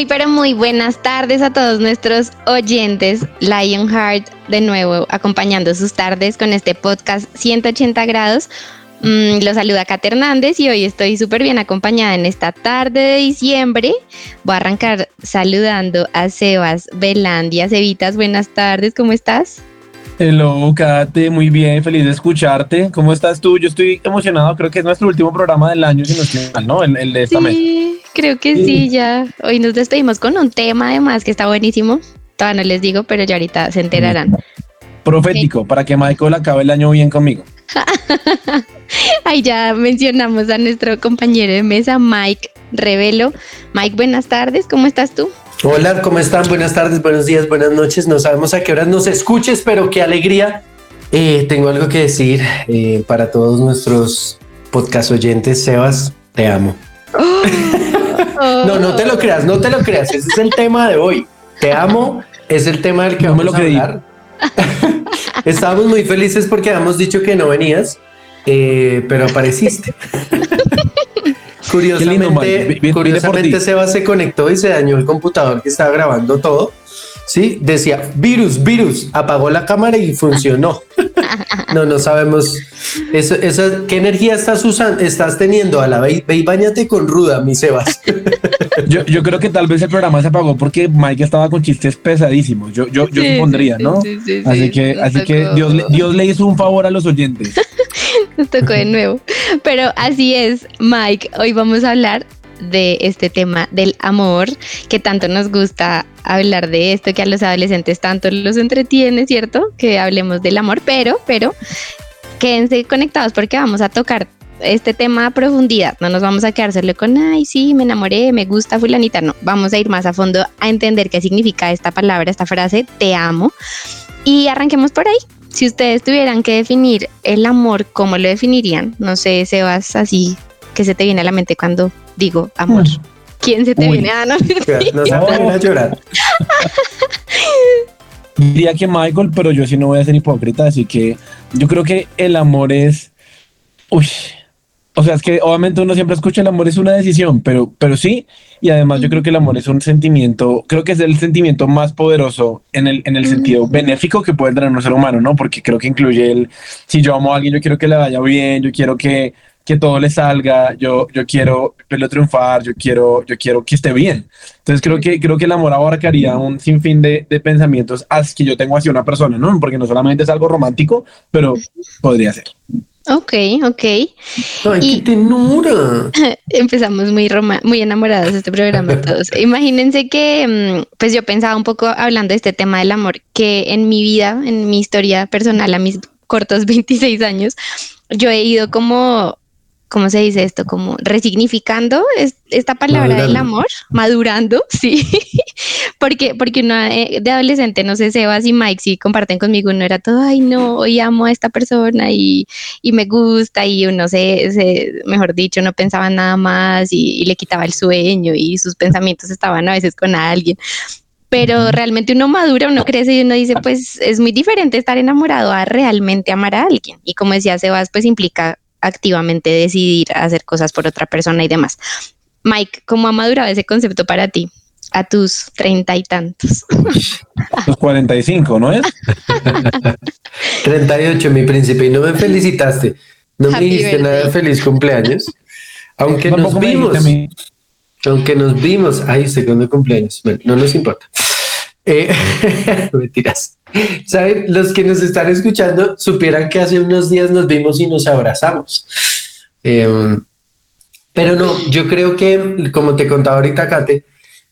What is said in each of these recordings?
Muy, pero muy buenas tardes a todos nuestros oyentes. Lionheart de nuevo acompañando sus tardes con este podcast 180 grados. Mm, los saluda Kat Hernández y hoy estoy súper bien acompañada en esta tarde de diciembre. Voy a arrancar saludando a Sebas Belandia. Cevitas, buenas tardes, ¿cómo estás? Hello, Kate, muy bien, feliz de escucharte. ¿Cómo estás tú? Yo estoy emocionado, creo que es nuestro último programa del año, si no estoy mal, ¿no? El, de esta sí, creo que sí. ya. Hoy nos despedimos con un tema además que está buenísimo. Todavía no les digo, pero ya ahorita se enterarán. Profético, para que Michael acabe el año bien conmigo. Ahí ya mencionamos a nuestro compañero de mesa, Mike Revelo. Mike, buenas tardes, ¿cómo estás tú? Hola, ¿cómo están? Buenas tardes, buenos días, buenas noches. No sabemos a qué horas nos escuches, pero qué alegría. Eh, tengo algo que decir eh, para todos nuestros podcast oyentes. Sebas, te amo. no, no te lo creas, no te lo creas. Ese es el tema de hoy. Te amo es el tema del que vamos a hablar. Estábamos muy felices porque habíamos dicho que no venías, eh, pero apareciste. Curiosamente, curiosamente Seba se conectó y se dañó el computador que estaba grabando todo. Sí, decía virus, virus, apagó la cámara y funcionó. no, no sabemos. Eso, eso, ¿Qué energía estás usando? Estás teniendo a la ve, y bañate con ruda, mi Sebas. yo, yo creo que tal vez el programa se apagó porque Mike estaba con chistes pesadísimos. Yo, yo, yo supondría, ¿no? así que, así que Dios, Dios le hizo un favor a los oyentes. Tocó de nuevo. Pero así es, Mike. Hoy vamos a hablar de este tema del amor, que tanto nos gusta hablar de esto, que a los adolescentes tanto los entretiene, ¿cierto? Que hablemos del amor, pero, pero, quédense conectados porque vamos a tocar este tema a profundidad. No nos vamos a quedar solo con, ay, sí, me enamoré, me gusta fulanita. No, vamos a ir más a fondo a entender qué significa esta palabra, esta frase, te amo. Y arranquemos por ahí. Si ustedes tuvieran que definir el amor, ¿cómo lo definirían? No sé, Sebas, así que se te viene a la mente cuando digo amor. Mm. ¿Quién se te viene? a ah, no. a llorar. Diría que Michael, pero yo sí no voy a ser hipócrita, así que yo creo que el amor es. Uy, o sea, es que obviamente uno siempre escucha el amor es una decisión, pero, pero sí, y además yo creo que el amor es un sentimiento, creo que es el sentimiento más poderoso en el, en el sentido benéfico que puede tener un ser humano, ¿no? Porque creo que incluye el, si yo amo a alguien, yo quiero que le vaya bien, yo quiero que, que todo le salga, yo, yo quiero verlo triunfar, yo quiero, yo quiero que esté bien. Entonces creo que, creo que el amor abarcaría un sinfín de, de pensamientos que yo tengo hacia una persona, ¿no? Porque no solamente es algo romántico, pero podría ser. Ok, ok. ¡Ay, qué tenura! Empezamos muy, muy enamorados de este programa todos. Imagínense que, mm, pues yo pensaba un poco hablando de este tema del amor, que en mi vida, en mi historia personal, a mis cortos 26 años, yo he ido como ¿cómo se dice esto? Como resignificando esta palabra del amor, madurando, sí, porque, porque uno eh, de adolescente, no sé, Sebas y Mike, si comparten conmigo, uno era todo, ay, no, hoy amo a esta persona y, y me gusta y uno se, se, mejor dicho, no pensaba nada más y, le quitaba el sueño y sus pensamientos estaban a veces con alguien pero realmente uno madura, uno crece y uno dice, pues es muy diferente estar enamorado a realmente amar a alguien. Y como decía Sebas, pues implica activamente decidir hacer cosas por otra persona y demás. Mike, ¿cómo ha madurado ese concepto para ti? A tus treinta y tantos. Los cuarenta y cinco, ¿no es? Treinta y ocho, mi príncipe, y no me felicitaste. No me dijiste nada de feliz cumpleaños. Aunque nos vimos. Aunque nos vimos. Ay, segundo cumpleaños. Bueno, no nos importa. Eh, mentiras. ¿Saben? Los que nos están escuchando supieran que hace unos días nos vimos y nos abrazamos. Em, pero no, yo creo que, como te contaba ahorita, Kate,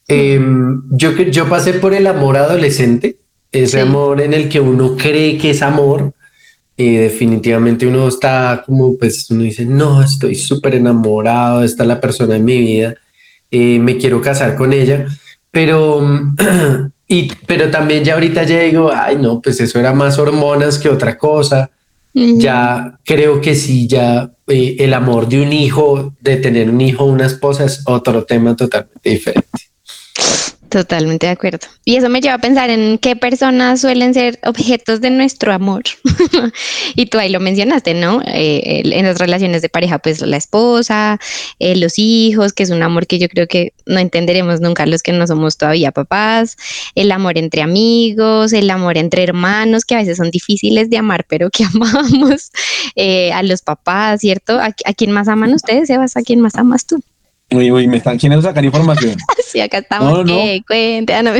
em, yo, yo pasé por el amor adolescente, ese amor en el que uno cree que es amor. Y definitivamente uno está como, pues uno dice, no, estoy súper enamorado, está la persona en mi vida. eh, me quiero casar con ella, pero, y, pero también ya ahorita ya digo, ay no, pues eso era más hormonas que otra cosa. Ya creo que sí, ya eh, el amor de un hijo, de tener un hijo, una esposa es otro tema totalmente diferente. Totalmente de acuerdo. Y eso me lleva a pensar en qué personas suelen ser objetos de nuestro amor. y tú ahí lo mencionaste, ¿no? Eh, en las relaciones de pareja, pues la esposa, eh, los hijos, que es un amor que yo creo que no entenderemos nunca los que no somos todavía papás, el amor entre amigos, el amor entre hermanos, que a veces son difíciles de amar, pero que amamos, eh, a los papás, ¿cierto? ¿A, ¿A quién más aman ustedes, Sebas? ¿A quién más amas tú? Uy, uy, me están queriendo sacar información. sí, acá estamos. No, no. Eh, cuente, no,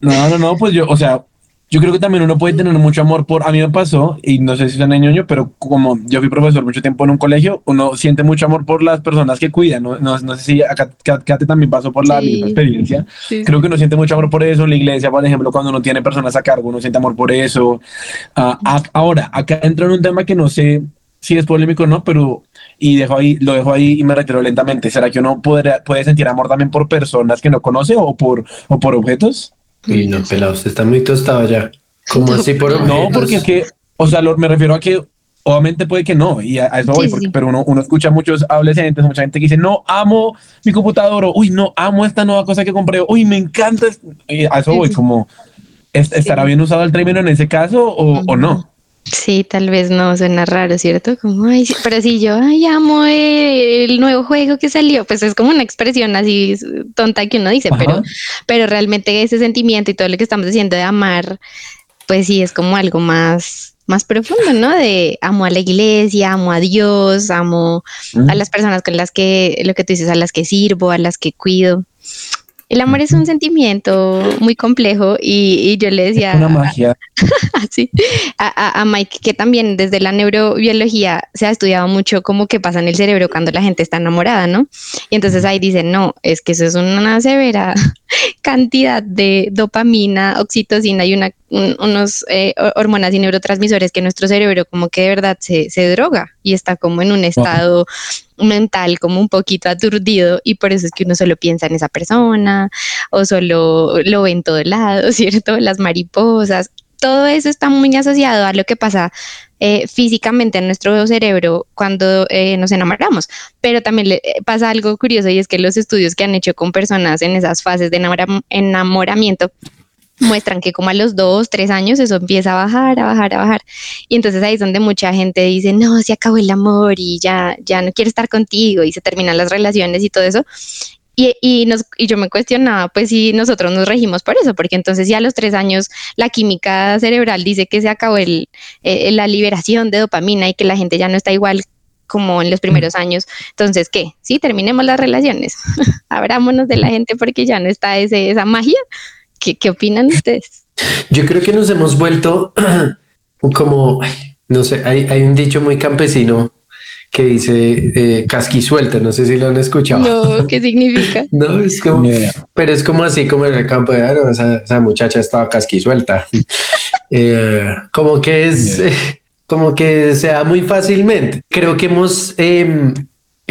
no, no, no, pues yo, o sea, yo creo que también uno puede tener mucho amor por, a mí me pasó, y no sé si son ñoño, pero como yo fui profesor mucho tiempo en un colegio, uno siente mucho amor por las personas que cuidan, no, no, no sé si acá, te también pasó por la misma experiencia, creo que uno siente mucho amor por eso, en la iglesia, por ejemplo, cuando uno tiene personas a cargo, uno siente amor por eso. Uh, ahora, acá entra en un tema que no sé si es polémico o no, pero y dejo ahí, lo dejo ahí y me retiro lentamente. ¿Será que uno puede, puede sentir amor también por personas que no conoce o por, o por objetos? Y no, pelado, usted está muy tostado ya. como así por objetos? No, porque es que, o sea, me refiero a que obviamente puede que no, y a, eso voy, pero uno, uno escucha muchos adolescentes, mucha gente que dice, no, amo mi computador, o, uy, no, amo esta nueva cosa que compré, uy, me encanta, y a eso voy, como, ¿estará bien usado el término en ese caso o, o no? Sí, tal vez no suena raro, ¿cierto? Como, ay, pero si yo, ay, amo el nuevo juego que salió, pues es como una expresión así tonta que uno dice, pero, pero realmente ese sentimiento y todo lo que estamos diciendo de amar, pues sí, es como algo más, más profundo, ¿no? De amo a la iglesia, amo a Dios, amo a las personas con las que, lo que tú dices, a las que sirvo, a las que cuido. El amor es un sentimiento muy complejo y, yo le decía... Una magia. a, Mike que también desde la neurobiología se ha estudiado mucho cómo que pasa en el cerebro cuando la gente está enamorada, ¿no? Y entonces ahí dicen, no, es que eso es una severa cantidad de dopamina, oxitocina y una, unos eh, hormonas y neurotransmisores que nuestro cerebro como que de verdad se, droga y está como en un estado mental como un poquito aturdido y por eso es que uno solo piensa en esa persona o solo lo ve en todo lado, ¿cierto? Las mariposas. Todo eso está muy asociado a lo que pasa eh, físicamente en nuestro cerebro cuando eh, nos enamoramos. Pero también le eh, pasa algo curioso y es que los estudios que han hecho con personas en esas fases de enamoramiento muestran que como a los dos, tres años eso empieza a bajar, a bajar, a bajar. Y entonces ahí es donde mucha gente dice, no, se acabó el amor y ya, ya no quiero estar contigo y se terminan las relaciones y todo eso. Y, y, nos, y yo me cuestionaba, pues si nosotros nos regimos por eso, porque entonces ya a los tres años la química cerebral dice que se acabó el, eh, la liberación de dopamina y que la gente ya no está igual como en los primeros años. Entonces, ¿qué? Sí, terminemos las relaciones, abrámonos de la gente porque ya no está ese, esa magia. ¿Qué, qué opinan ustedes? Yo creo que nos hemos vuelto como, no sé, hay, hay un dicho muy campesino que dice eh, casquisuelta, no sé si lo han escuchado. No, ¿qué significa? no, es como, pero es como así como en el campo de aro, esa, muchacha estaba casquisuelta. eh, como que es, como que se da muy fácilmente. Creo que hemos em,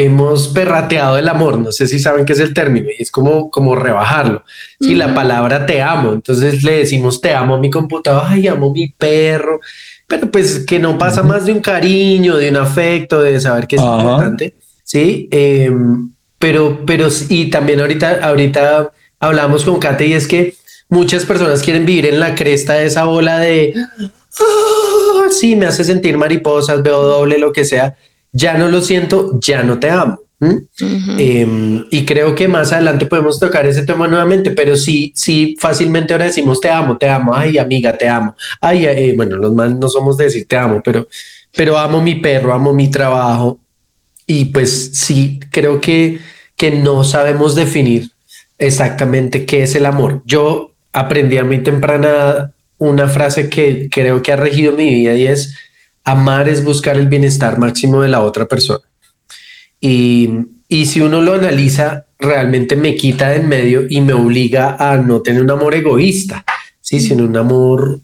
hemos perrateado el amor, no sé si saben qué es el término, y es como, como rebajarlo. Si la palabra te amo, entonces le decimos te amo a mi computador, ay, amo a mi perro, pero pues que no pasa más de un cariño, de un afecto, de saber que es importante, ¿sí? Em, pero, pero, y también ahorita, ahorita hablamos con Kate y es que muchas personas quieren vivir en la cresta de esa bola de, ah, sí, me hace sentir mariposas, veo doble, lo que sea, ya no lo siento, ya no te amo. Em, y creo que más adelante podemos tocar ese tema nuevamente, pero sí, sí, fácilmente ahora decimos te amo, te amo, ay amiga, te amo, ay, eh, bueno, los más no somos de decir te amo, pero, pero amo mi perro, amo mi trabajo y pues sí, creo que, que no sabemos definir exactamente qué es el amor. Yo aprendí a muy temprana una frase que creo que ha regido mi vida y es amar es buscar el bienestar máximo de la otra persona. Y, si uno lo analiza, realmente me quita de en medio y me obliga a no tener un amor egoísta, ¿sí? sino un amor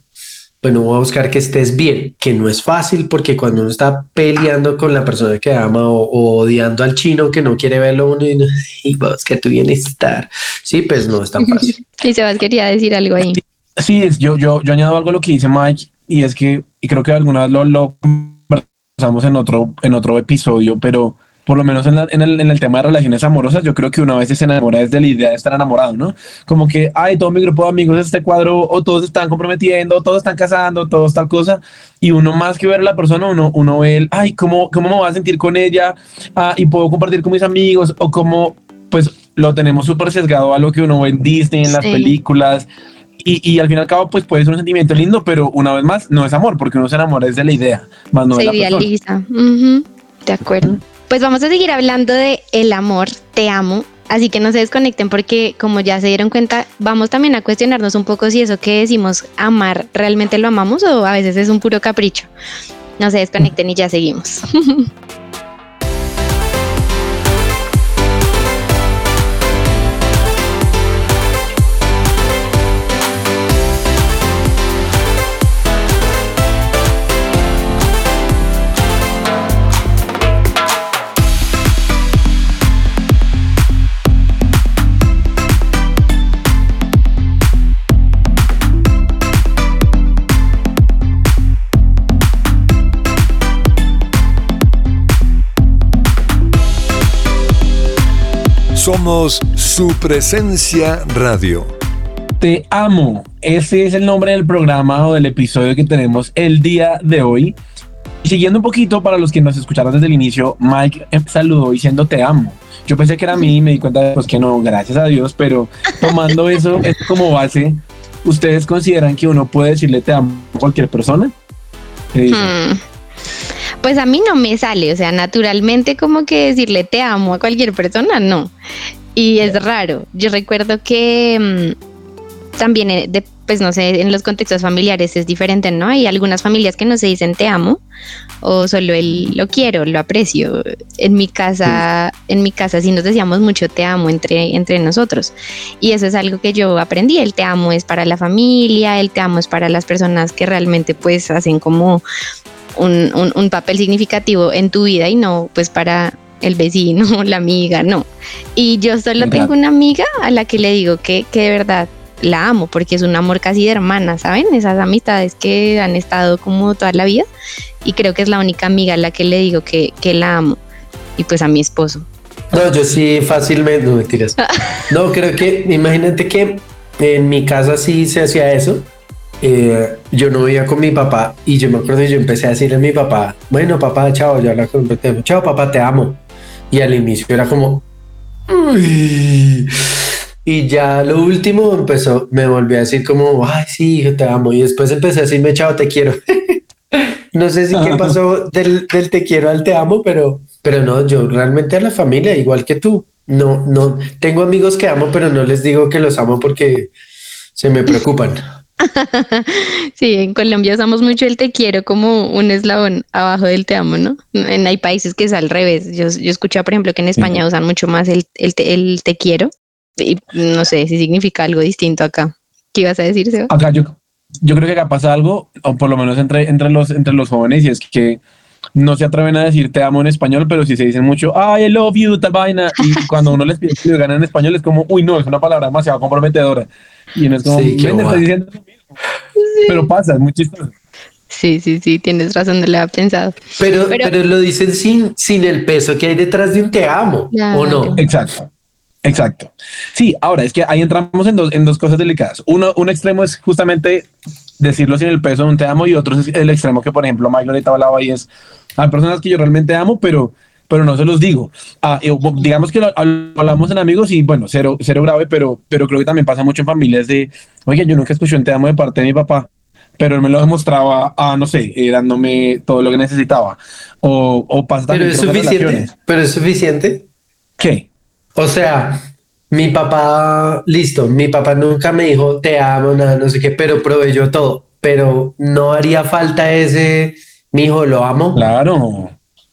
bueno, voy a buscar que estés bien, que no es fácil porque cuando uno está peleando con la persona que ama o, odiando al chino que no quiere verlo uno y, no, y vos que tu bienestar, sí, pues no es tan fácil. Y Sebas quería decir algo ahí. Sí, es, yo, yo, yo añado algo a lo que dice Mike y es que, y creo que alguna vez lo, lo conversamos en otro, en otro episodio, pero por lo menos en, el, en, el, tema de relaciones amorosas, yo creo que una vez se enamora desde la idea de estar enamorado, ¿no? Como que, ay, todo mi grupo de amigos es este cuadro, o todos están comprometiendo, todos están casando, todos tal cosa, y uno más que ver a la persona, uno, uno ve el, ay, ¿cómo, ¿cómo me voy a sentir con ella? Ah, y puedo compartir con mis amigos, o como, pues lo tenemos súper sesgado a lo que uno ve en Disney, en las películas, y, y, al fin y al cabo, pues puede ser un sentimiento lindo, pero una vez más, no es amor, porque uno se enamora desde la idea, más no de la idealiza. De acuerdo. Pues vamos a seguir hablando de el amor, te amo. Así que no se desconecten porque como ya se dieron cuenta, vamos también a cuestionarnos un poco si eso que decimos amar realmente lo amamos o a veces es un puro capricho. No se desconecten y ya seguimos. Somos su presencia radio. Te amo. Ese es el nombre del programa o del episodio que tenemos el día de hoy. siguiendo un poquito para los que nos escucharon desde el inicio, Mike saludó diciendo te amo. Yo pensé que era a mí y me di cuenta pues que no, gracias a Dios, pero tomando eso como base, ¿ustedes consideran que uno puede decirle te amo a cualquier persona? Hmm. Pues a mí no me sale, o sea, naturalmente como que decirle te amo a cualquier persona, no. Y es raro. Yo recuerdo que mm, también, eh, pues no sé, en los contextos familiares es diferente, ¿no? Hay algunas familias que no se dicen te amo o solo el lo quiero, lo aprecio. En mi casa, en mi casa sí nos decíamos mucho te amo entre, entre nosotros. Y eso es algo que yo aprendí. El te amo es para la familia, el te amo es para las personas que realmente pues hacen como un, un, papel significativo en tu vida y no pues para el vecino, la amiga, no. Y yo solo tengo una amiga a la que le digo que, que de verdad la amo, porque es un amor casi de hermana, ¿saben? Esas amistades que han estado como toda la vida. Y creo que es la única amiga a la que le digo que, que la amo. Y pues a mi esposo. No, yo sí fácilmente, no mentiras. No, creo que, imagínate que en mi casa sí se hacía eso. Eh, yo no vivía con mi papá y yo me acuerdo que yo empecé a decirle a mi papá, bueno papá, chao, yo hablaba con mi chao papá, te amo. Y al inicio era como, y ya lo último empezó, me volvió a decir como, ay sí, te amo. Y después empecé a decirme, chao, te quiero. no sé si qué pasó del, del te quiero al te amo, pero, pero no, yo realmente a la familia, igual que tú, no, no, tengo amigos que amo, pero no les digo que los amo porque se me preocupan. sí, en Colombia usamos mucho el te quiero como un eslabón abajo del te amo, ¿no? En, hay países que es al revés. Yo, yo escuché, por ejemplo, que en España usan mucho más el, el, te, quiero y no sé si significa algo distinto acá. ¿Qué ibas a decir, Seba? Acá yo, yo creo que acá pasa algo, o por lo menos entre, entre, los, entre los jóvenes, y es que no se atreven a decir te amo en español, pero sí se dicen mucho, I love you, tal vaina. Y cuando uno les pide que lo ganen en español, es como, uy, no, es una palabra demasiado comprometedora. Y no es como, sí, diciendo Pero pasa, es muy chistoso. Sí, sí, sí, tienes razón, no lo había pensado. Pero, pero, lo dicen sin, sin el peso que hay detrás de un te amo, ¿o no? Exacto. Exacto. Sí, ahora es que ahí entramos en dos, en dos cosas delicadas. Uno, un extremo es justamente decirlo sin el peso de un te amo y otro es el extremo que, por ejemplo, Mike ahorita hablaba y es, hay personas que yo realmente amo, pero, pero no se los digo. Ah, digamos que lo, hablamos en amigos y bueno, cero, cero grave, pero, pero creo que también pasa mucho en familias de, oye, yo nunca escuché un te amo de parte de mi papá, pero él me lo demostraba, a, no sé, eh, dándome todo lo que necesitaba. O, o pasa Pero es suficiente. Pero es suficiente. ¿Qué? O sea, mi papá, listo, mi papá nunca me dijo te amo, nada, no sé qué, pero proveyó todo. Pero no haría falta ese, mi hijo, lo amo. Claro,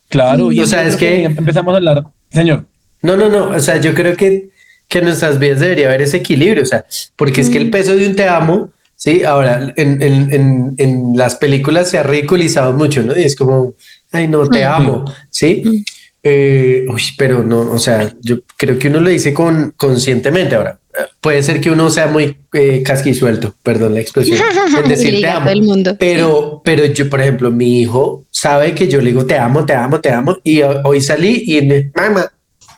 claro. Y o sea, es que, empezamos a hablar, señor. No, no, no. O sea, yo creo que, que en nuestras vidas debería haber ese equilibrio. O sea, porque es que el peso de un te amo Sí, ahora en, las películas se ha ridiculizado mucho, ¿no? Y es como, ay, no, te amo, ¿sí? Eh, uy, pero no, o sea, yo creo que uno lo dice con, conscientemente ahora. Puede ser que uno sea muy eh, casquisuelto, perdón la expresión, en decir te amo. Pero, pero yo, por ejemplo, mi hijo sabe que yo le digo te amo, te amo, te amo, y hoy salí y me, mamá,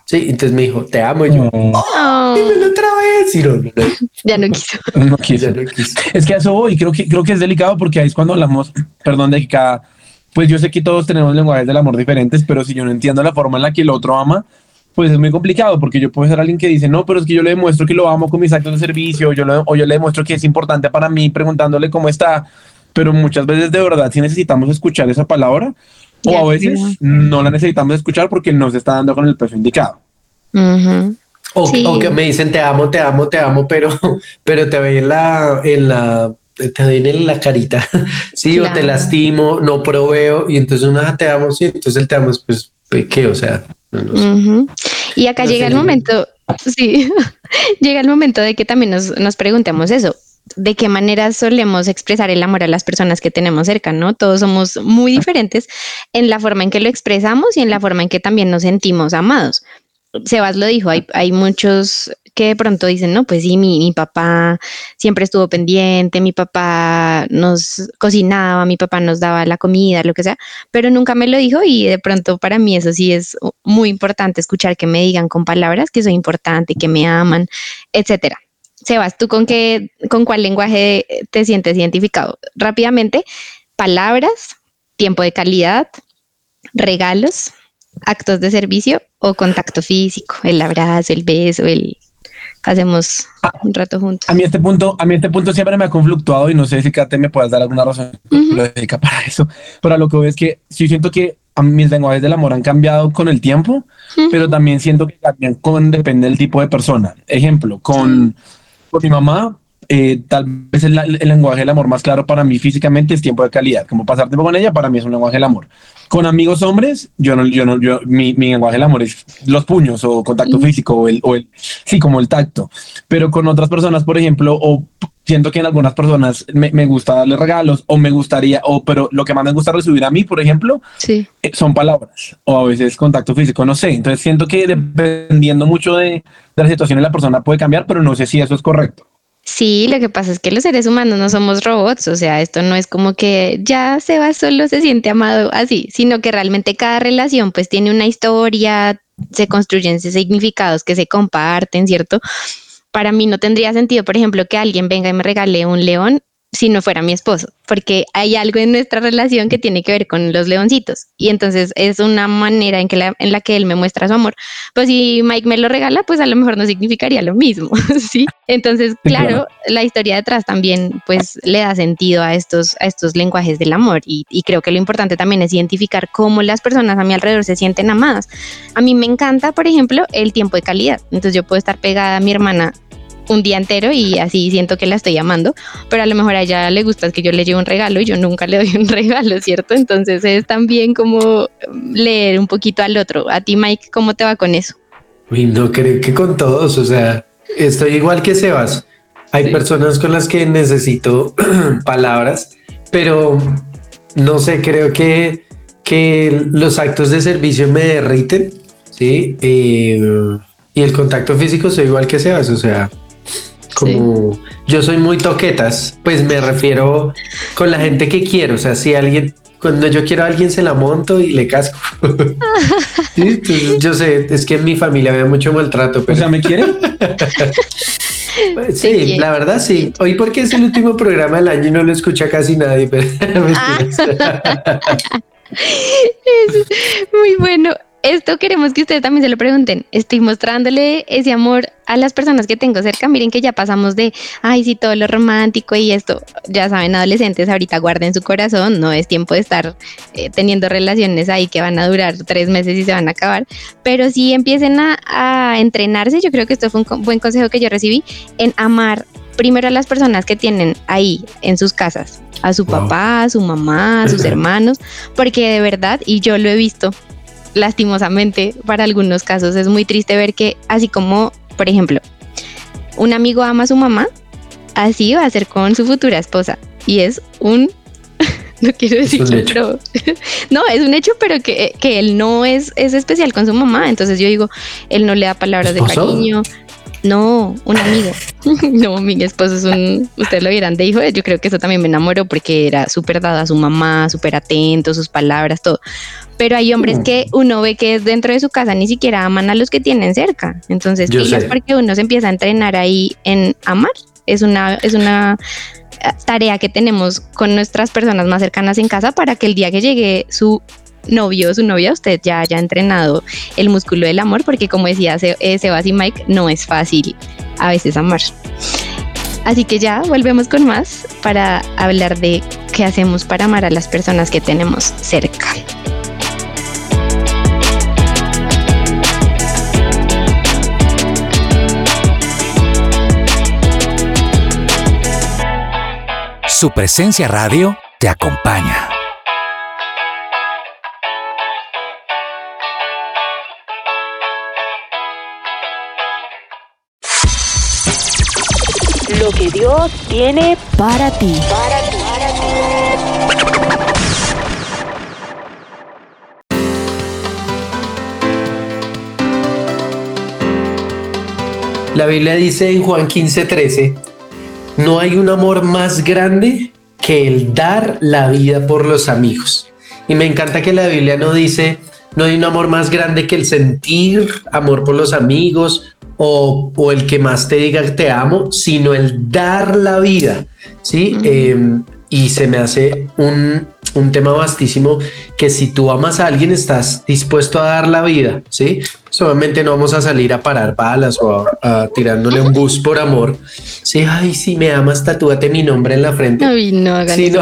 Sí, entonces me dijo, te amo. Y yo, oh, dímelo otra vez. Y no, ya no quiso. No quiso. Ya no quiso. Es que eso voy, creo que, creo que es delicado porque ahí es cuando hablamos, perdón, de que cada, pues yo sé que todos tenemos lenguajes del amor diferentes, pero si yo no entiendo la forma en la que el otro ama, pues es muy complicado porque yo puedo ser alguien que dice, no, pero es que yo le demuestro que lo amo con mis actos de servicio, yo o yo le demuestro que es importante para mí preguntándole cómo está, pero muchas veces de verdad sí necesitamos escuchar esa palabra o a veces no la necesitamos escuchar porque no se está dando con el peso indicado. o, que me dicen te amo, te amo, te amo, pero, pero te ve en la, en la, te ven en la carita, sí, o te lastimo, no proveo, y entonces una ah, te amo, sí, entonces el te amo es pues, ¿qué? O sea, Y acá llega el momento, sí, llega el momento de que también nos, nos preguntemos eso, de qué manera solemos expresar el amor a las personas que tenemos cerca, ¿no? Todos somos muy diferentes en la forma en que lo expresamos y en la forma en que también nos sentimos amados. Sebas lo dijo, hay, hay muchos que de pronto dicen, no, pues sí, mi, mi, papá siempre estuvo pendiente, mi papá nos cocinaba, mi papá nos daba la comida, lo que sea, pero nunca me lo dijo y de pronto para mí eso sí es muy importante escuchar que me digan con palabras que soy importante, que me aman, etcétera. Sebas, ¿tú con qué, con cuál lenguaje te sientes identificado? Rápidamente, palabras, tiempo de calidad, regalos, actos de servicio o contacto físico, el abrazo, el beso, el hacemos un rato juntos. A mí este punto, a mí este punto siempre me ha conflictuado y no sé si Kate me puedas dar alguna razón para eso, pero lo que veo es que sí siento que a mis lenguajes del amor han cambiado con el tiempo, pero también siento que también con depende del tipo de persona. Ejemplo, con con mi mamá, eh, tal vez el, lenguaje del amor más claro para mí físicamente es tiempo de calidad. Como pasar tiempo con ella, para mí es un lenguaje del amor. Con amigos hombres, yo no, yo no, yo, mi, mi lenguaje del amor es los puños o contacto físico o el, o el, sí, como el tacto. Pero con otras personas, por ejemplo, o siento que en algunas personas me, me, gusta darle regalos o me gustaría, o pero lo que más me gusta recibir a mí, por ejemplo, sí. Eh, son palabras o a veces contacto físico, no sé. Entonces siento que dependiendo mucho de, de la situación la persona puede cambiar, pero no sé si eso es correcto. Sí, lo que pasa es que los seres humanos no somos robots, o sea, esto no es como que ya se va solo, se siente amado así, sino que realmente cada relación pues tiene una historia, se construyen significados que se comparten, ¿cierto? Para mí no tendría sentido, por ejemplo, que alguien venga y me regale un león si no fuera mi esposo, porque hay algo en nuestra relación que tiene que ver con los leoncitos y entonces es una manera en, que la, en la que él me muestra su amor. Pues si Mike me lo regala, pues a lo mejor no significaría lo mismo, ¿sí? Entonces, claro, la historia detrás también pues le da sentido a estos, a estos lenguajes del amor y, y creo que lo importante también es identificar cómo las personas a mi alrededor se sienten amadas. A mí me encanta, por ejemplo, el tiempo de calidad. Entonces yo puedo estar pegada a mi hermana un día entero y así siento que la estoy llamando, pero a lo mejor a ella le gusta que yo le lleve un regalo y yo nunca le doy un regalo, ¿cierto? Entonces es también como leer un poquito al otro. A ti, Mike, ¿cómo te va con eso? Uy, no creo que con todos, o sea, estoy igual que Sebas. Hay personas con las que necesito palabras, pero no sé, creo que, que los actos de servicio me derriten, ¿sí? Eh, y el contacto físico soy igual que Sebas, o sea, como yo soy muy toquetas, pues me refiero con la gente que quiero. O sea, si alguien, cuando yo quiero a alguien se la monto y le casco. yo sé, es que en mi familia había mucho maltrato. Pero... O sea, ¿me quiere? sí, la verdad sí. Hoy porque es el último programa del año y no lo escucha casi nadie. Pero... Esto queremos que ustedes también se lo pregunten. Estoy mostrándole ese amor a las personas que tengo cerca. Miren que ya pasamos de, ay, sí, todo lo romántico y esto. Ya saben, adolescentes, ahorita guarden su corazón. No es tiempo de estar eh, teniendo relaciones ahí que van a durar tres meses y se van a acabar. Pero sí empiecen a, entrenarse. Yo creo que esto fue un buen consejo que yo recibí en amar primero a las personas que tienen ahí en sus casas, a su papá, a su mamá, a sus hermanos, porque de verdad, y yo lo he visto, lastimosamente para algunos casos es muy triste ver que así como, por ejemplo, un amigo ama a su mamá, así va a ser con su futura esposa. Y es un no quiero decir pero no, es un hecho, pero que, que, él no es, es especial con su mamá. Entonces yo digo, él no le da palabras de cariño. No, un amigo. no, mi esposo es un, ustedes lo vieran de hijo, yo creo que eso también me enamoró porque era súper dada a su mamá, súper atento, sus palabras, todo. Pero hay hombres mm. que uno ve que dentro de su casa ni siquiera aman a los que tienen cerca. Entonces, es porque uno se empieza a entrenar ahí en amar. Es una, es una tarea que tenemos con nuestras personas más cercanas en casa para que el día que llegue su novio o su novia, usted ya haya entrenado el músculo del amor, porque como decía eh, Sebas y Mike, no es fácil a veces amar. Así que ya volvemos con más para hablar de qué hacemos para amar a las personas que tenemos cerca. Su presencia radio te acompaña. Lo que Dios tiene para ti. La Biblia dice en Juan 15:13 no hay un amor más grande que el dar la vida por los amigos. Y me encanta que la Biblia no dice, no hay un amor más grande que el sentir amor por los amigos o, el que más te diga te amo, sino el dar la vida. ¿sí? Em, y se me hace un, un tema vastísimo que si tú amas a alguien estás dispuesto a dar la vida, ¿sí? Solamente no vamos a salir a parar balas o a, tirándole un bus por amor. Sí, ay, si me amas, tatúate mi nombre en la frente. Ay, no, sino,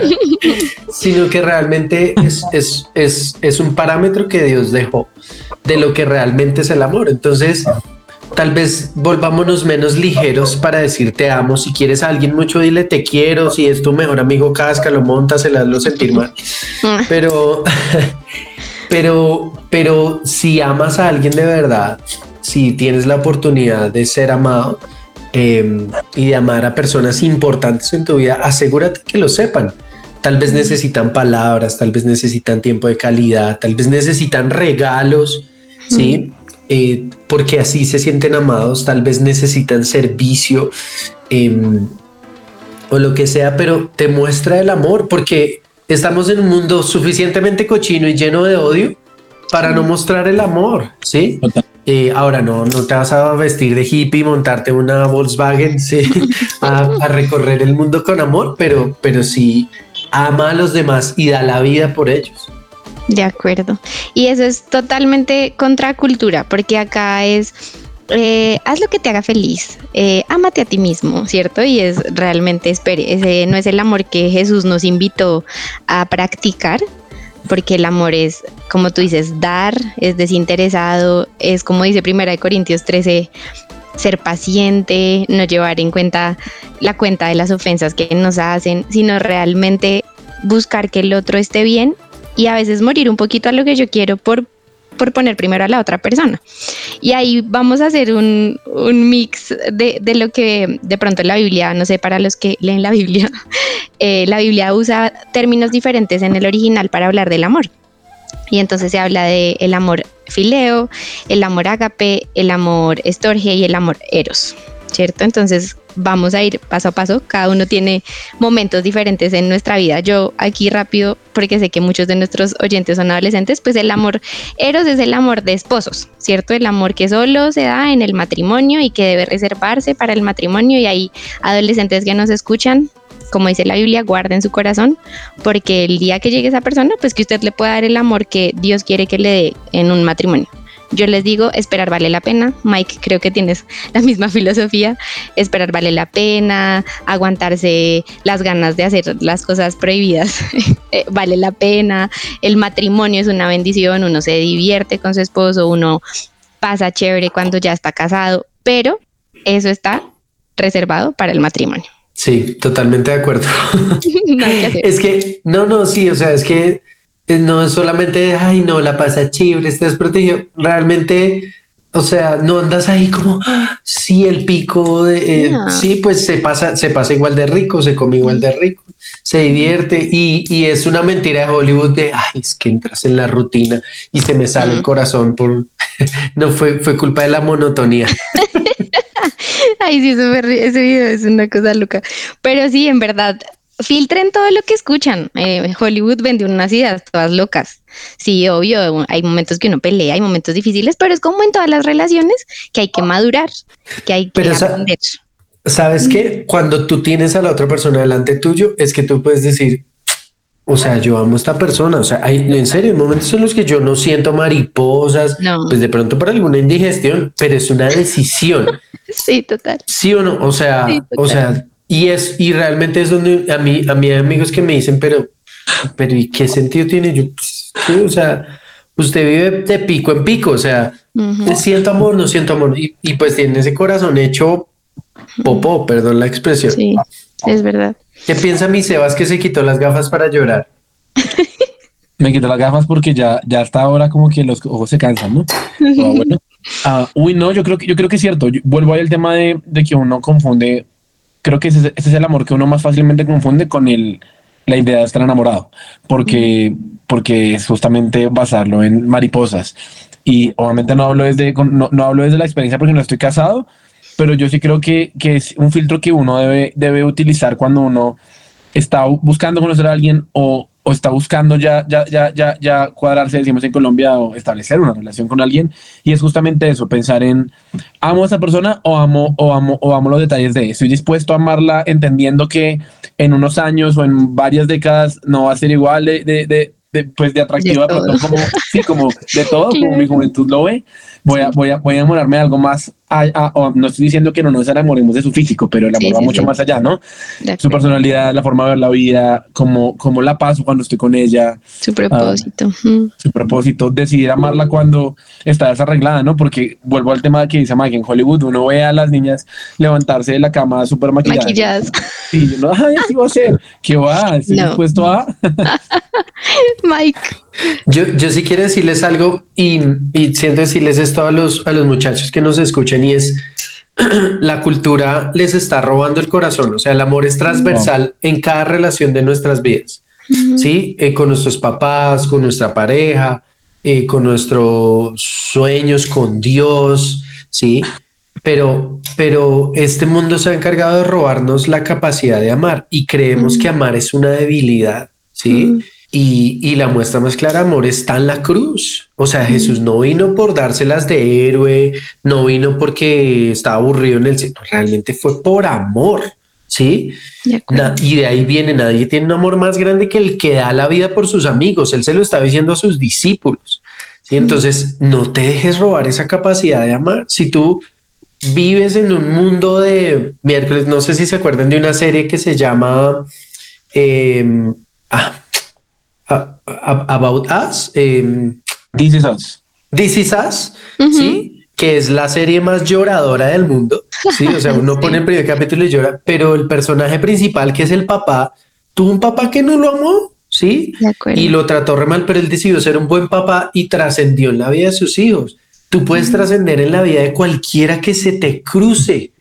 sino que realmente es, es, es, es un parámetro que Dios dejó de lo que realmente es el amor. Entonces, tal vez volvámonos menos ligeros para decir te amo. Si quieres a alguien mucho, dile te quiero. Si es tu mejor amigo, casca, lo montas, se las lo sentir mal. Ah. Pero, pero, pero si amas a alguien de verdad, si tienes la oportunidad de ser amado em, y de amar a personas importantes en tu vida, asegúrate que lo sepan. Tal vez necesitan palabras, tal vez necesitan tiempo de calidad, tal vez necesitan regalos, ¿sí? Eh, porque así se sienten amados, tal vez necesitan servicio em, o lo que sea, pero te muestra el amor porque estamos en un mundo suficientemente cochino y lleno de odio para no mostrar el amor, ¿sí? Eh, ahora no, no te vas a vestir de hippie, montarte una Volkswagen, ¿sí? a, recorrer el mundo con amor, pero, pero sí ama a los demás y da la vida por ellos. De acuerdo. Y eso es totalmente contracultura, porque acá es, eh, haz lo que te haga feliz, eh, ámate a ti mismo, ¿cierto? Y es realmente, espere, ese no es el amor que Jesús nos invitó a practicar, porque el amor es, como tú dices, dar, es desinteresado, es como dice Primera de Corintios 13, ser paciente, no llevar en cuenta la cuenta de las ofensas que nos hacen, sino realmente buscar que el otro esté bien y a veces morir un poquito a lo que yo quiero por, por poner primero a la otra persona. Y ahí vamos a hacer un, mix de, lo que de pronto la Biblia, no sé, para los que leen la Biblia, eh, la Biblia usa términos diferentes en el original para hablar del amor. Y entonces se habla de el amor fileo, el amor agape, el amor estorge y el amor eros. ¿Cierto? Entonces vamos a ir paso a paso, cada uno tiene momentos diferentes en nuestra vida. Yo aquí rápido, porque sé que muchos de nuestros oyentes son adolescentes, pues el amor eros es el amor de esposos, ¿cierto? El amor que solo se da en el matrimonio y que debe reservarse para el matrimonio y hay adolescentes que nos escuchan. Como dice la Biblia, guarden su corazón, porque el día que llegue esa persona, pues que usted le pueda dar el amor que Dios quiere que le dé en un matrimonio. Yo les digo, esperar vale la pena. Mike, creo que tienes la misma filosofía. Esperar vale la pena, aguantarse las ganas de hacer las cosas prohibidas eh, vale la pena. El matrimonio es una bendición, uno se divierte con su esposo, uno pasa chévere cuando ya está casado, pero eso está reservado para el matrimonio. Sí, totalmente de acuerdo. es que, no, no, sí, o sea, es que no es solamente, ay, no, la pasa chévere, estás protegido. Realmente O sea, no andas ahí como, ah, sí, el pico de, eh, sí, pues se pasa, se pasa igual de rico, se come igual de rico, se divierte y, y, es una mentira de Hollywood de, ay, es que entras en la rutina y se me sale el corazón por, no fue, fue culpa de la monotonía. ay, sí, ese video es una cosa loca, pero sí, en verdad, filtren todo lo que escuchan. Eh, Hollywood vende unas ideas todas locas. Sí, obvio, hay momentos que uno pelea, hay momentos difíciles, pero es como en todas las relaciones que hay que madurar, que hay que aprender. Sabes que cuando tú tienes a la otra persona delante tuyo, es que tú puedes decir, o sea, yo amo a esta persona. O sea, hay, en serio, hay momentos en los que yo no siento mariposas, pues de pronto para alguna indigestión, pero es una decisión. sí, total. Sí o no. O sea, o sea, y es, y realmente es donde a mí, a mí hay amigos que me dicen, pero, pero ¿y qué sentido tiene? Yo, pues, o sea, usted vive de pico en pico, o sea, siento amor, no siento amor. Y, y, pues tiene ese corazón hecho popó, perdón la expresión. Sí, es verdad. ¿Qué piensa mi Sebas que se quitó las gafas para llorar? me quitó las gafas porque ya, ya hasta ahora como que los ojos se cansan, ¿no? Ah, uy, no, yo creo que yo creo que es cierto. vuelvo al tema de, de que uno confunde creo que ese, es el amor que uno más fácilmente confunde con el, la idea de estar enamorado, porque, porque es justamente basarlo en mariposas. Y obviamente no hablo desde, no, no hablo desde la experiencia porque no estoy casado, pero yo sí creo que, que es un filtro que uno debe, debe utilizar cuando uno está buscando conocer a alguien o, o está buscando ya, ya, ya, ya, ya cuadrarse, decimos en Colombia, o establecer una relación con alguien. Y es justamente eso, pensar en, amo a esa persona o amo, o amo, o amo los detalles de, estoy dispuesto a amarla entendiendo que en unos años o en varias décadas no va a ser igual de, de, de, pues de atractiva, pero como, sí, como de todo, como mi juventud lo ve voy a, voy a, voy a enamorarme de algo más. No estoy diciendo que no nos enamoremos de su físico, pero el amor va mucho más allá, ¿no? Su personalidad, la forma de ver la vida, cómo, cómo la paso cuando estoy con ella. Su propósito. Su propósito, decidir amarla cuando está desarreglada, ¿no? Porque vuelvo al tema que dice Mike, en Hollywood uno ve a las niñas levantarse de la cama súper maquilladas. Maquilladas. Y yo no, ay, así va a ser. ¿Qué va? ¿Estoy dispuesto a? Mike. Yo, yo sí quiero decirles algo y, y siento decirles esto a los, a los muchachos que nos escuchan y es la cultura les está robando el corazón. O sea, el amor es transversal en cada relación de nuestras vidas. Sí, eh, con nuestros papás, con nuestra pareja, eh, con nuestros sueños, con Dios. Sí, pero, pero este mundo se ha encargado de robarnos la capacidad de amar y creemos que amar es una debilidad. Sí. Y, la muestra más clara amor está en la cruz. O sea, Jesús no vino por dárselas de héroe, no vino porque estaba aburrido en el cielo, realmente fue por amor. Sí. y de ahí viene, nadie tiene un amor más grande que el que da la vida por sus amigos. Él se lo está diciendo a sus discípulos. ¿sí? Entonces, no te dejes robar esa capacidad de amar. Si tú vives en un mundo de miércoles, no sé si se acuerdan de una serie que se llama eh, ah, About Us. Em, This is Us. This is Us, sí, que es la serie más lloradora del mundo. Sí, o sea, uno pone el primer capítulo y llora, pero el personaje principal, que es el papá, tuvo un papá que no lo amó, sí, y lo trató re mal, pero él decidió ser un buen papá y trascendió en la vida de sus hijos. Tú puedes trascender en la vida de cualquiera que se te cruce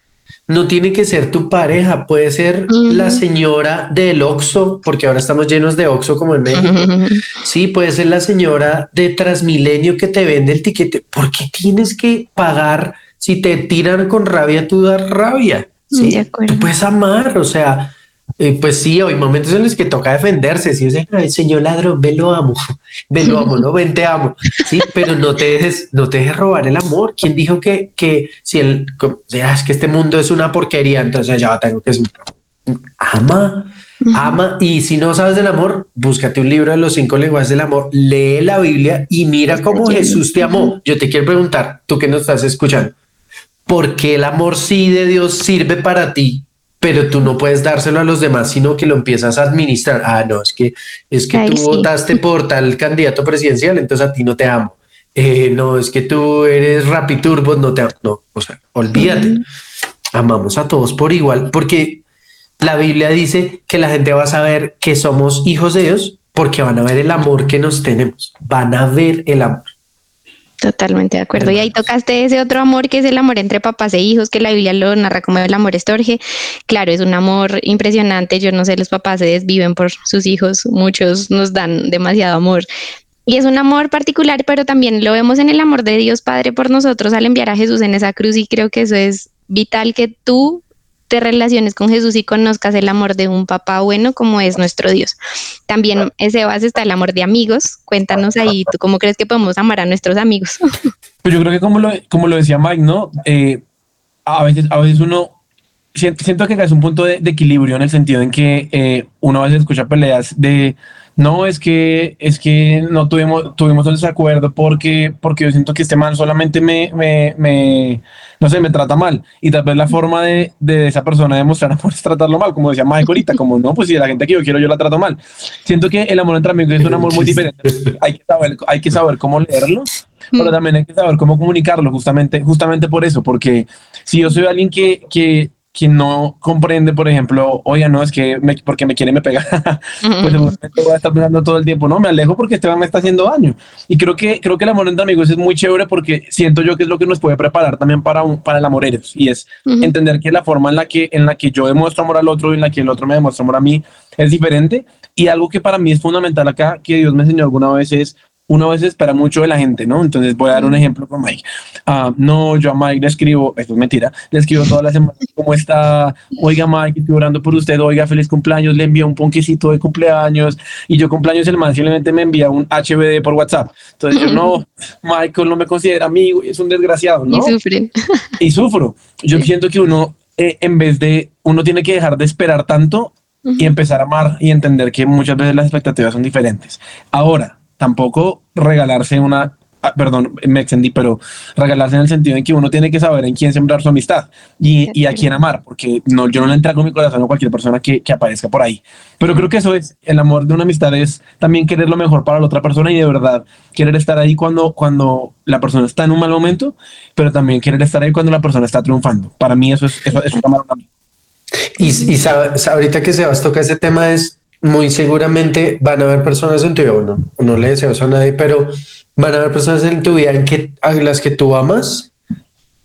no tiene que ser tu pareja, puede ser la señora del Oxo, porque ahora estamos llenos de Oxo como en México. Sí, puede ser la señora de Transmilenio que te vende el tiquete. ¿Por qué tienes que pagar si te tiran con rabia, tú das rabia? Sí, tú puedes amar, o sea, eh, pues sí, hay momentos en los que toca defenderse. Si es el señor ladrón, ve lo amo, ve lo amo, no ven, te amo. Sí, pero no te dejes, no te dejes robar el amor. ¿Quién dijo que, que si el, es que este mundo es una porquería, entonces ya tengo que ama, ama. Y si no sabes del amor, búscate un libro de los cinco lenguajes del amor, lee la Biblia y mira cómo Jesús te amó. Yo te quiero preguntar, tú que nos estás escuchando, ¿por qué el amor sí de Dios sirve para ti pero tú no puedes dárselo a los demás, sino que lo empiezas a administrar. Ah, no, es que es que tú votaste por tal candidato presidencial, entonces a ti no te amo. Eh, no, es que tú eres Turbo, no te amo. No, o sea, olvídate. Amamos a todos por igual, porque la Biblia dice que la gente va a saber que somos hijos de Dios porque van a ver el amor que nos tenemos, van a ver el amor. Totalmente de acuerdo. Y ahí tocaste ese otro amor que es el amor entre papás e hijos, que la Biblia lo narra como el amor estorge. Claro, es un amor impresionante. Yo no sé, los papás se desviven por sus hijos, muchos nos dan demasiado amor. Y es un amor particular, pero también lo vemos en el amor de Dios Padre por nosotros al enviar a Jesús en esa cruz y creo que eso es vital que tú te relaciones con Jesús y conozcas el amor de un papá bueno como es nuestro Dios. También ese base está el amor de amigos. Cuéntanos ahí, ¿tú cómo crees que podemos amar a nuestros amigos? Pues yo creo que como lo, como lo decía Mike, ¿no? Eh, a, veces, a veces uno, siento, que es un punto de, equilibrio en el sentido en que eh, uno a veces escucha peleas de no, es que, es que no tuvimos, tuvimos un desacuerdo porque, porque yo siento que este man solamente me, me, me, no sé, me trata mal. Y tal vez la forma de, de esa persona demostrar amor es tratarlo mal, como decía Mike ahorita, como no, pues si la gente que yo quiero yo la trato mal. Siento que el amor entre amigos es un amor muy diferente. Hay que saber, hay que saber cómo leerlo, pero mm. también hay que saber cómo comunicarlo, justamente, justamente por eso, porque si yo soy alguien que, que quien no comprende, por ejemplo, oye, no, es que me, porque me quiere me pega, pues voy a estar pensando todo el tiempo, no, me alejo porque este me está haciendo daño. Y creo que, creo que el amor entre amigos es muy chévere porque siento yo que es lo que nos puede preparar también para, un, para el amor eros, y es entender que la forma en la que, en la que yo demuestro amor al otro y en la que el otro me demuestra amor a mí es diferente. Y algo que para mí es fundamental acá, que Dios me enseñó alguna vez es uno a veces espera mucho de la gente, ¿no? Entonces voy a dar un ejemplo con Mike. Ah, no, yo a Mike le escribo, esto es mentira, le escribo todas las semanas, ¿cómo está? Oiga, Mike, estoy orando por usted, oiga, feliz cumpleaños, le envío un ponquecito de cumpleaños y yo cumpleaños el man simplemente me envía un HBD por WhatsApp. Entonces yo no, Michael no me considera amigo y es un desgraciado, ¿no? Y sufren. Y sufro. Yo siento que uno, eh, en vez de, uno tiene que dejar de esperar tanto y empezar a amar y entender que muchas veces las expectativas son diferentes. Ahora, tampoco regalarse una, ah, perdón, me extendí, pero regalarse en el sentido en que uno tiene que saber en quién sembrar su amistad y, y a quién amar, porque no, yo no le entrego mi corazón a cualquier persona que, que, aparezca por ahí. Pero creo que eso es, el amor de una amistad es también querer lo mejor para la otra persona y de verdad querer estar ahí cuando, cuando la persona está en un mal momento, pero también querer estar ahí cuando la persona está triunfando. Para mí eso es, eso, es amar a un amigo. Y, y ahorita que se va a tocar ese tema es muy seguramente van a haber personas en tu vida, no, no le deseo eso a nadie, pero van a haber personas en tu vida en que, a las que tú amas,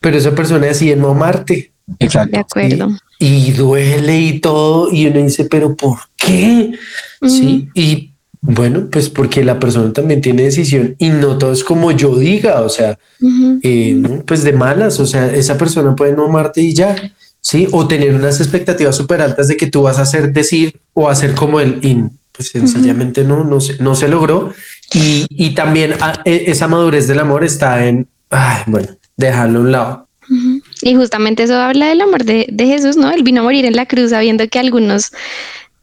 pero esa persona decide no amarte. Exacto. De acuerdo. Y, duele y todo, y uno dice, pero ¿por qué? Sí, y bueno, pues porque la persona también tiene decisión y no todo es como yo diga, o sea, eh, pues de malas, o sea, esa persona puede no amarte y ya. ¿Sí? O tener unas expectativas súper altas de que tú vas a hacer, decir o hacer como el in. Pues sencillamente no, no, se, no se logró. Y, y también ah, e, esa madurez del amor está en, ay, bueno, dejarlo a un lado. Y justamente eso habla del amor de, de Jesús, ¿no? Él vino a morir en la cruz sabiendo que algunos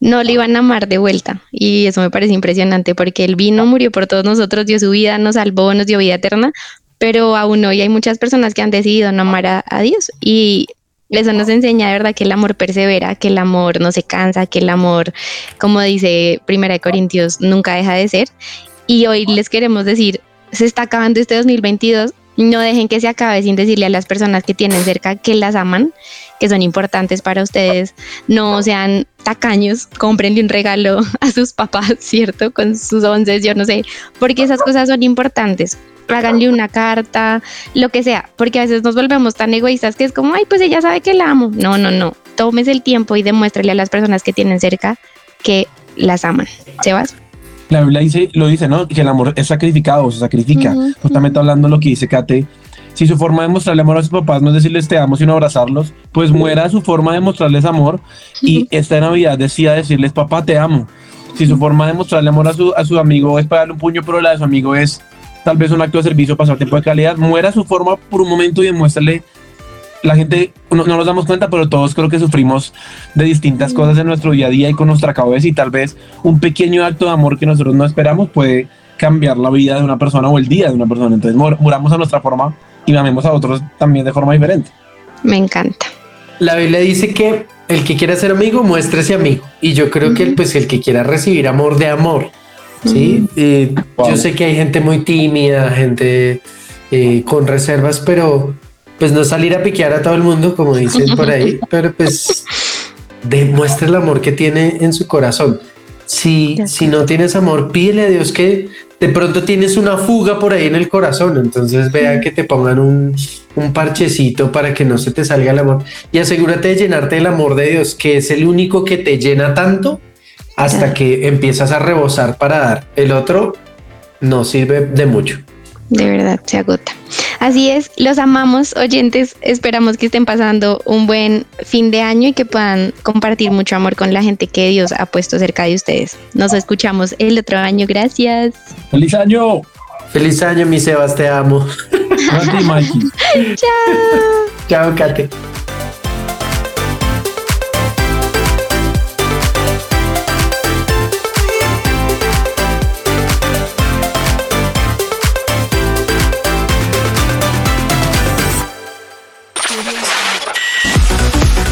no le iban a amar de vuelta. Y eso me parece impresionante porque él vino, murió por todos nosotros, dio su vida, nos salvó, nos dio vida eterna, pero aún hoy hay muchas personas que han decidido no amar a, a Dios. Y eso nos enseña de verdad que el amor persevera, que el amor no se cansa, que el amor, como dice Primera de Corintios, nunca deja de ser. Y hoy les queremos decir, se está acabando este 2022, no dejen que se acabe sin decirle a las personas que tienen cerca que las aman, que son importantes para ustedes. No sean tacaños, cómprenle un regalo a sus papás, ¿cierto? Con sus once, yo no sé, porque esas cosas son importantes háganle una carta, lo que sea, porque a veces nos volvemos tan egoístas que es como, ay, pues ella sabe que la amo. No, no, no. Tómese el tiempo y demuéstrele a las personas que tienen cerca que las aman. Sebas. La Biblia dice, lo dice, ¿no? Que el amor es sacrificado, se sacrifica. Justamente hablando de lo que dice Kate, si su forma de mostrarle amor a sus papás no es decirles te amo, sino abrazarlos, pues muera su forma de mostrarles amor y esta Navidad decía decirles papá te amo. Si su forma de mostrarle amor a su, a su amigo es darle un puño, pero la de su amigo es tal vez un acto de servicio, pasar tiempo de calidad, muera su forma por un momento y demuéstrale. La gente no, nos damos cuenta, pero todos creo que sufrimos de distintas cosas en nuestro día a día y con nuestra cabeza y tal vez un pequeño acto de amor que nosotros no esperamos puede cambiar la vida de una persona o el día de una persona. Entonces muramos a nuestra forma y amemos a otros también de forma diferente. Me encanta. La Biblia dice que el que quiera ser amigo, muéstrese amigo. Y yo creo que pues, el que quiera recibir amor de amor Sí, yo sé que hay gente muy tímida, gente eh, con reservas, pero pues no salir a piquear a todo el mundo, como dicen por ahí, pero pues demuestre el amor que tiene en su corazón. Si, si no tienes amor, pídele a Dios que de pronto tienes una fuga por ahí en el corazón, entonces vea que te pongan un, un parchecito para que no se te salga el amor. Y asegúrate de llenarte del amor de Dios, que es el único que te llena tanto hasta que empiezas a rebosar para dar. El otro no sirve de mucho. De verdad, se agota. Así es, los amamos oyentes, esperamos que estén pasando un buen fin de año y que puedan compartir mucho amor con la gente que Dios ha puesto cerca de ustedes. Nos escuchamos el otro año, gracias. ¡Feliz año! Feliz año, mi Sebas, te amo. Chao. Chao, Kate.